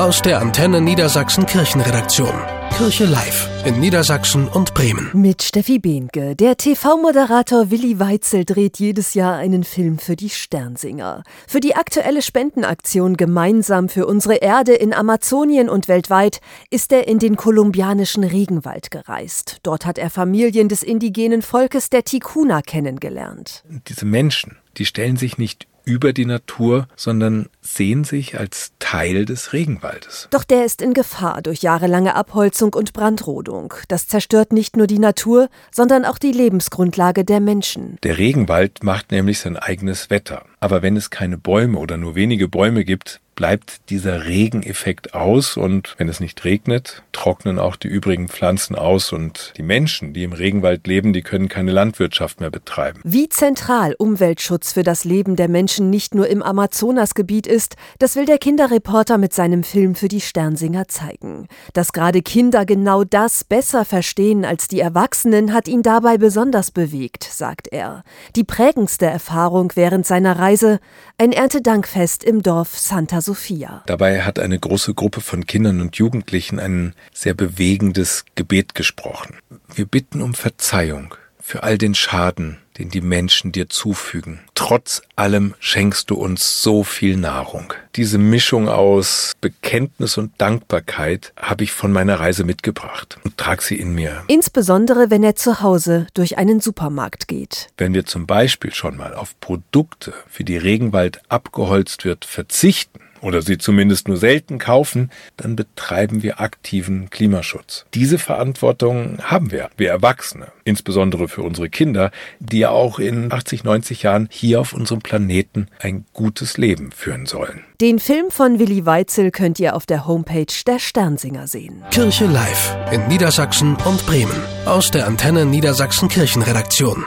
Aus der Antenne Niedersachsen Kirchenredaktion. Kirche Live in Niedersachsen und Bremen. Mit Steffi Behnke. Der TV-Moderator Willi Weitzel dreht jedes Jahr einen Film für die Sternsinger. Für die aktuelle Spendenaktion Gemeinsam für unsere Erde in Amazonien und weltweit ist er in den kolumbianischen Regenwald gereist. Dort hat er Familien des indigenen Volkes der Tikuna kennengelernt. Diese Menschen, die stellen sich nicht über die Natur, sondern sehen sich als Teil des Regenwaldes. Doch der ist in Gefahr durch jahrelange Abholzung und Brandrodung. Das zerstört nicht nur die Natur, sondern auch die Lebensgrundlage der Menschen. Der Regenwald macht nämlich sein eigenes Wetter. Aber wenn es keine Bäume oder nur wenige Bäume gibt, bleibt dieser Regeneffekt aus und wenn es nicht regnet, trocknen auch die übrigen Pflanzen aus und die Menschen, die im Regenwald leben, die können keine Landwirtschaft mehr betreiben. Wie zentral Umweltschutz für das Leben der Menschen nicht nur im Amazonasgebiet ist, das will der Kinderreporter mit seinem Film für die Sternsinger zeigen. Dass gerade Kinder genau das besser verstehen als die Erwachsenen, hat ihn dabei besonders bewegt, sagt er. Die prägendste Erfahrung während seiner Reise ein Erntedankfest im Dorf Santa Sophia. Dabei hat eine große Gruppe von Kindern und Jugendlichen ein sehr bewegendes Gebet gesprochen. Wir bitten um Verzeihung für all den Schaden, den die Menschen dir zufügen. Trotz allem schenkst du uns so viel Nahrung. Diese Mischung aus Bekenntnis und Dankbarkeit habe ich von meiner Reise mitgebracht und trage sie in mir. Insbesondere, wenn er zu Hause durch einen Supermarkt geht. Wenn wir zum Beispiel schon mal auf Produkte, für die Regenwald abgeholzt wird, verzichten, oder sie zumindest nur selten kaufen, dann betreiben wir aktiven Klimaschutz. Diese Verantwortung haben wir, wir Erwachsene, insbesondere für unsere Kinder, die ja auch in 80, 90 Jahren hier auf unserem Planeten ein gutes Leben führen sollen. Den Film von Willi Weitzel könnt ihr auf der Homepage der Sternsinger sehen. Kirche Live in Niedersachsen und Bremen. Aus der Antenne Niedersachsen Kirchenredaktion.